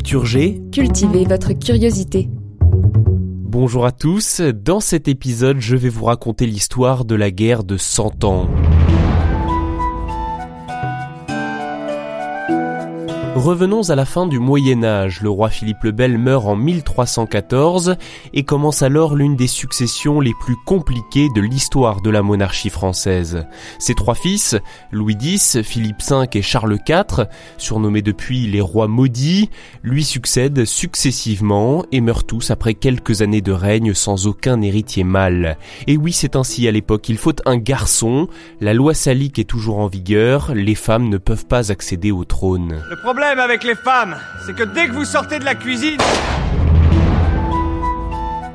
Culture G. Cultivez votre curiosité. Bonjour à tous, dans cet épisode je vais vous raconter l'histoire de la guerre de 100 ans. Revenons à la fin du Moyen Âge. Le roi Philippe le Bel meurt en 1314 et commence alors l'une des successions les plus compliquées de l'histoire de la monarchie française. Ses trois fils, Louis X, Philippe V et Charles IV, surnommés depuis les rois maudits, lui succèdent successivement et meurent tous après quelques années de règne sans aucun héritier mâle. Et oui, c'est ainsi à l'époque, il faut un garçon, la loi salique est toujours en vigueur, les femmes ne peuvent pas accéder au trône. Avec les femmes, c'est que dès que vous sortez de la cuisine...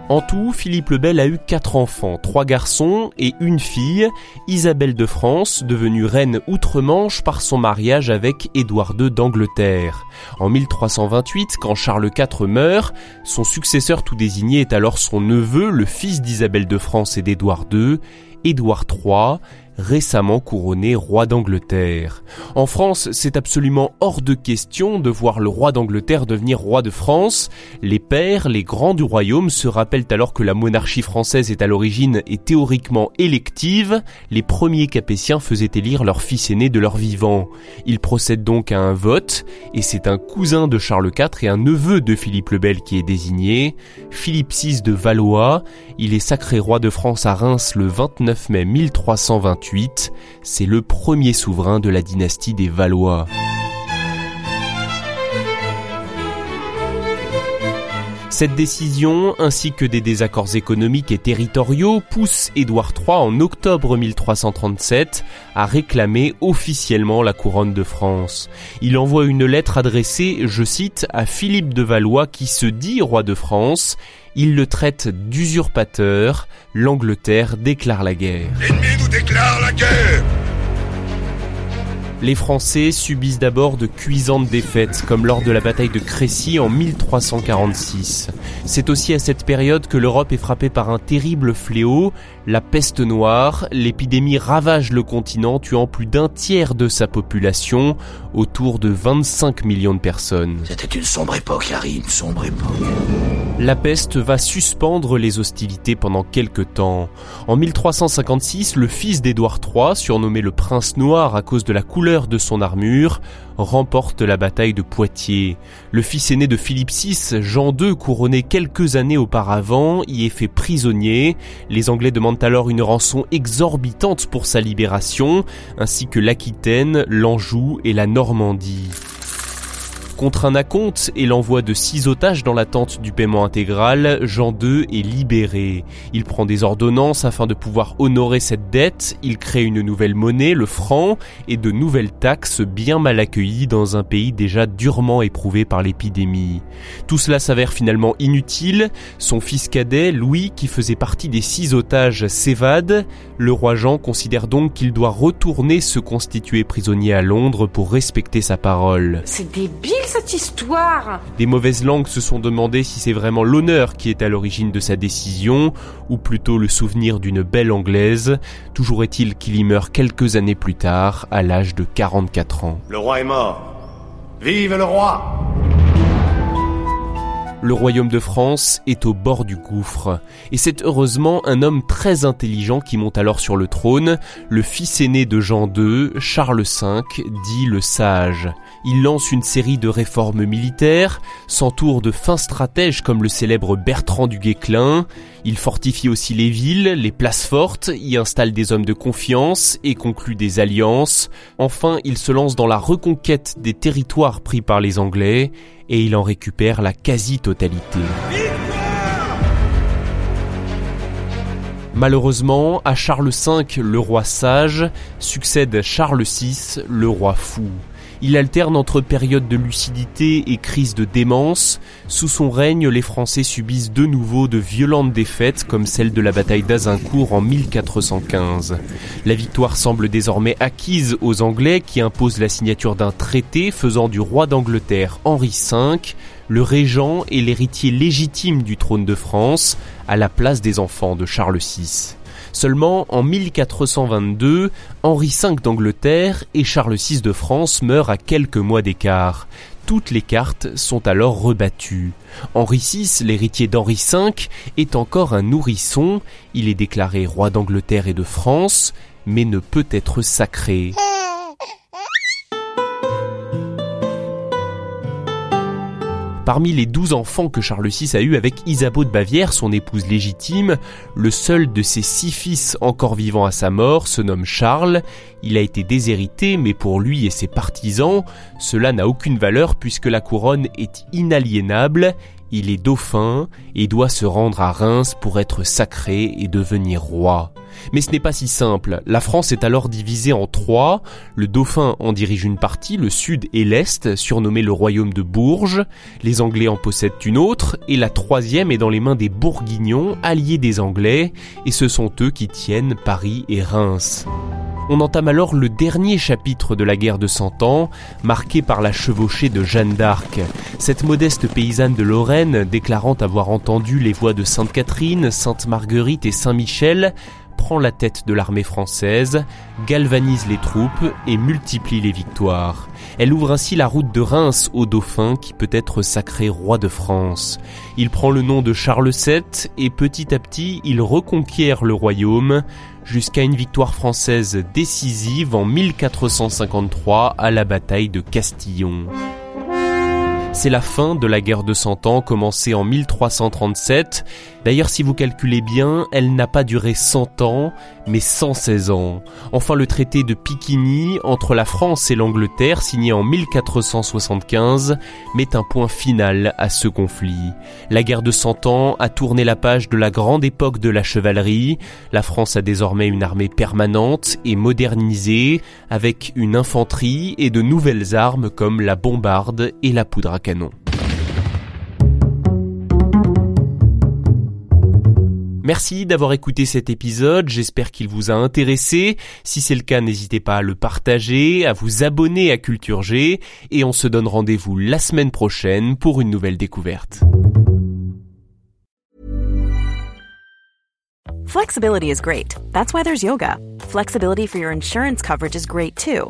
En tout, Philippe le Bel a eu quatre enfants, trois garçons et une fille, Isabelle de France, devenue reine outre-Manche par son mariage avec Édouard II d'Angleterre. En 1328, quand Charles IV meurt, son successeur tout désigné est alors son neveu, le fils d'Isabelle de France et d'Édouard II, Édouard III, récemment couronné roi d'Angleterre. En France, c'est absolument hors de question de voir le roi d'Angleterre devenir roi de France. Les pères, les grands du royaume se rappellent alors que la monarchie française est à l'origine et théoriquement élective. Les premiers capétiens faisaient élire leur fils aîné de leur vivant. Ils procèdent donc à un vote, et c'est un cousin de Charles IV et un neveu de Philippe le Bel qui est désigné, Philippe VI de Valois. Il est sacré roi de France à Reims le 29 mai 1328 c'est le premier souverain de la dynastie des Valois. Cette décision, ainsi que des désaccords économiques et territoriaux, poussent Édouard III en octobre 1337 à réclamer officiellement la couronne de France. Il envoie une lettre adressée, je cite, à Philippe de Valois qui se dit roi de France. Il le traite d'usurpateur. L'Angleterre déclare la guerre. L'ennemi nous déclare la guerre les Français subissent d'abord de cuisantes défaites, comme lors de la bataille de Crécy en 1346. C'est aussi à cette période que l'Europe est frappée par un terrible fléau, la peste noire. L'épidémie ravage le continent, tuant plus d'un tiers de sa population, autour de 25 millions de personnes. C'était une sombre époque, Harry, une sombre époque. La peste va suspendre les hostilités pendant quelques temps. En 1356, le fils d'Édouard III, surnommé le prince noir à cause de la couleur de son armure, remporte la bataille de Poitiers. Le fils aîné de Philippe VI, Jean II, couronné quelques années auparavant, y est fait prisonnier. Les Anglais demandent alors une rançon exorbitante pour sa libération, ainsi que l'Aquitaine, l'Anjou et la Normandie. Contre un acompte et l'envoi de six otages dans l'attente du paiement intégral, Jean II est libéré. Il prend des ordonnances afin de pouvoir honorer cette dette, il crée une nouvelle monnaie, le franc, et de nouvelles taxes bien mal accueillies dans un pays déjà durement éprouvé par l'épidémie. Tout cela s'avère finalement inutile, son fils cadet, Louis, qui faisait partie des six otages, s'évade, le roi Jean considère donc qu'il doit retourner se constituer prisonnier à Londres pour respecter sa parole. Cette histoire? Des mauvaises langues se sont demandé si c'est vraiment l'honneur qui est à l'origine de sa décision, ou plutôt le souvenir d'une belle anglaise. Toujours est-il qu'il y meurt quelques années plus tard, à l'âge de 44 ans. Le roi est mort. Vive le roi le royaume de France est au bord du gouffre. Et c'est heureusement un homme très intelligent qui monte alors sur le trône, le fils aîné de Jean II, Charles V, dit le sage. Il lance une série de réformes militaires, s'entoure de fins stratèges comme le célèbre Bertrand du Guesclin, il fortifie aussi les villes, les places fortes, y installe des hommes de confiance et conclut des alliances. Enfin, il se lance dans la reconquête des territoires pris par les Anglais et il en récupère la quasi-totalité. Malheureusement, à Charles V, le roi sage, succède Charles VI, le roi fou. Il alterne entre périodes de lucidité et crise de démence. Sous son règne, les Français subissent de nouveau de violentes défaites comme celle de la bataille d'Azincourt en 1415. La victoire semble désormais acquise aux Anglais qui imposent la signature d'un traité faisant du roi d'Angleterre Henri V le régent et l'héritier légitime du trône de France à la place des enfants de Charles VI. Seulement, en 1422, Henri V d'Angleterre et Charles VI de France meurent à quelques mois d'écart. Toutes les cartes sont alors rebattues. Henri VI, l'héritier d'Henri V, est encore un nourrisson. Il est déclaré roi d'Angleterre et de France, mais ne peut être sacré. Parmi les douze enfants que Charles VI a eus avec Isabeau de Bavière, son épouse légitime, le seul de ses six fils encore vivants à sa mort se nomme Charles. Il a été déshérité, mais pour lui et ses partisans, cela n'a aucune valeur puisque la couronne est inaliénable. Il est dauphin et doit se rendre à Reims pour être sacré et devenir roi. Mais ce n'est pas si simple. La France est alors divisée en trois. Le dauphin en dirige une partie, le sud et l'est, surnommé le royaume de Bourges. Les Anglais en possèdent une autre, et la troisième est dans les mains des Bourguignons, alliés des Anglais, et ce sont eux qui tiennent Paris et Reims. On entame alors le dernier chapitre de la guerre de Cent Ans, marqué par la chevauchée de Jeanne d'Arc. Cette modeste paysanne de Lorraine, déclarant avoir entendu les voix de Sainte Catherine, Sainte Marguerite et Saint Michel, prend la tête de l'armée française, galvanise les troupes et multiplie les victoires. Elle ouvre ainsi la route de Reims au dauphin qui peut être sacré roi de France. Il prend le nom de Charles VII et petit à petit il reconquiert le royaume jusqu'à une victoire française décisive en 1453 à la bataille de Castillon. C'est la fin de la guerre de Cent Ans commencée en 1337. D'ailleurs, si vous calculez bien, elle n'a pas duré 100 ans, mais 116 ans. Enfin, le traité de Piquigny entre la France et l'Angleterre, signé en 1475, met un point final à ce conflit. La guerre de Cent Ans a tourné la page de la grande époque de la chevalerie. La France a désormais une armée permanente et modernisée, avec une infanterie et de nouvelles armes comme la bombarde et la poudre à Merci d'avoir écouté cet épisode, j'espère qu'il vous a intéressé. Si c'est le cas, n'hésitez pas à le partager, à vous abonner à Culture G, et on se donne rendez-vous la semaine prochaine pour une nouvelle découverte. Flexibility is great. That's why there's yoga. Flexibility for your insurance coverage is great too.